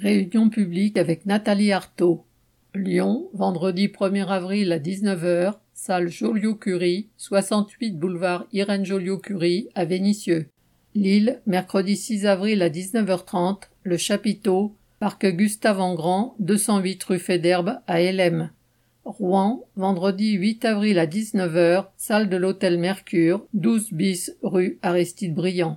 Réunion publique avec Nathalie Arthaud. Lyon, vendredi 1er avril à 19h, salle Joliot-Curie, 68 boulevard Irène Joliot-Curie à Vénissieux. Lille, mercredi 6 avril à 19h30, le chapiteau, parc Gustave Engrand, 208 rue Fédherbe à Hélène. Rouen, vendredi 8 avril à 19h, salle de l'hôtel Mercure, 12 bis rue Aristide Briand.